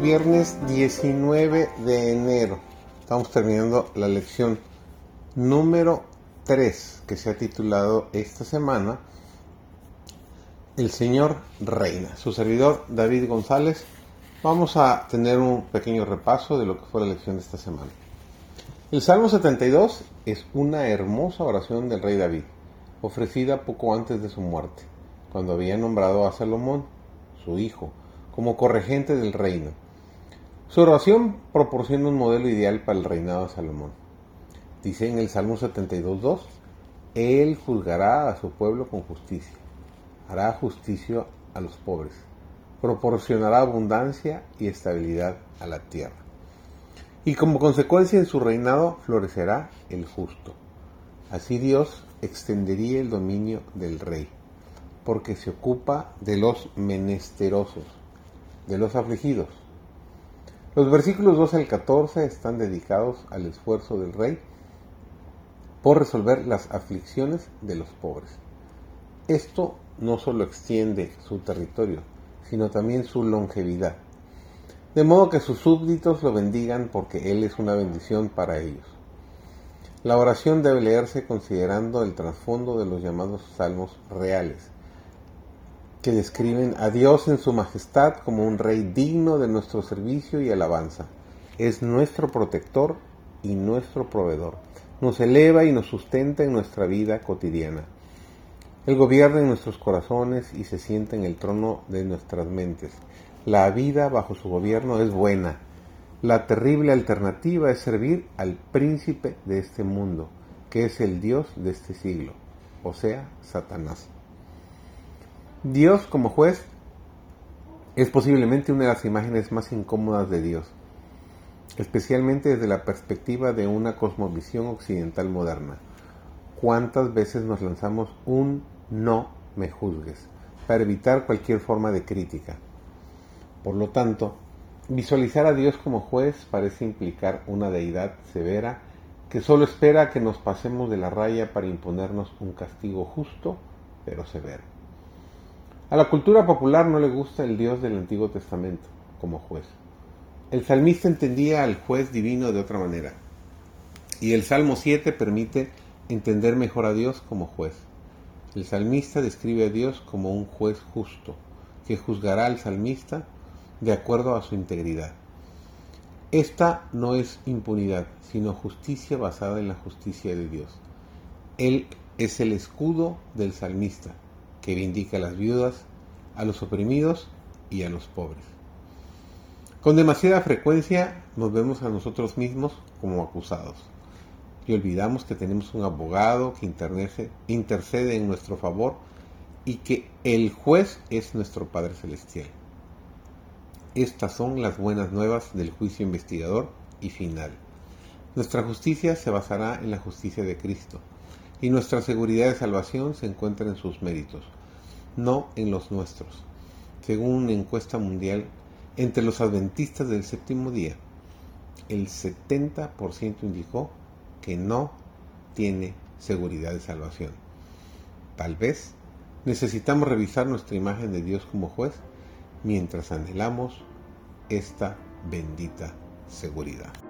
Viernes 19 de enero. Estamos terminando la lección número 3 que se ha titulado esta semana El Señor Reina. Su servidor David González. Vamos a tener un pequeño repaso de lo que fue la lección de esta semana. El Salmo 72 es una hermosa oración del rey David, ofrecida poco antes de su muerte, cuando había nombrado a Salomón, su hijo, como corregente del reino su oración proporciona un modelo ideal para el reinado de Salomón. Dice en el Salmo 72.2, Él juzgará a su pueblo con justicia, hará justicia a los pobres, proporcionará abundancia y estabilidad a la tierra. Y como consecuencia en su reinado florecerá el justo. Así Dios extendería el dominio del rey, porque se ocupa de los menesterosos, de los afligidos los versículos 12 al 14 están dedicados al esfuerzo del rey por resolver las aflicciones de los pobres. Esto no solo extiende su territorio, sino también su longevidad. De modo que sus súbditos lo bendigan porque Él es una bendición para ellos. La oración debe leerse considerando el trasfondo de los llamados salmos reales, que describen a Dios en su majestad como un rey digno de nuestro servicio y alabanza. Es nuestro protector y nuestro proveedor. Nos eleva y nos sustenta en nuestra vida cotidiana. Él gobierna en nuestros corazones y se sienta en el trono de nuestras mentes. La vida bajo su gobierno es buena. La terrible alternativa es servir al príncipe de este mundo, que es el Dios de este siglo, o sea, Satanás. Dios como juez es posiblemente una de las imágenes más incómodas de Dios, especialmente desde la perspectiva de una cosmovisión occidental moderna. ¿Cuántas veces nos lanzamos un no me juzgues para evitar cualquier forma de crítica? Por lo tanto, visualizar a Dios como juez parece implicar una deidad severa que solo espera que nos pasemos de la raya para imponernos un castigo justo pero severo. A la cultura popular no le gusta el Dios del Antiguo Testamento como juez. El salmista entendía al juez divino de otra manera. Y el Salmo 7 permite entender mejor a Dios como juez. El salmista describe a Dios como un juez justo, que juzgará al salmista de acuerdo a su integridad. Esta no es impunidad, sino justicia basada en la justicia de Dios. Él es el escudo del salmista, que vindica a las viudas, a los oprimidos y a los pobres. Con demasiada frecuencia nos vemos a nosotros mismos como acusados y olvidamos que tenemos un abogado que intercede en nuestro favor y que el juez es nuestro Padre Celestial. Estas son las buenas nuevas del juicio investigador y final. Nuestra justicia se basará en la justicia de Cristo y nuestra seguridad de salvación se encuentra en sus méritos no en los nuestros. Según una encuesta mundial, entre los adventistas del séptimo día, el 70% indicó que no tiene seguridad de salvación. Tal vez necesitamos revisar nuestra imagen de Dios como juez mientras anhelamos esta bendita seguridad.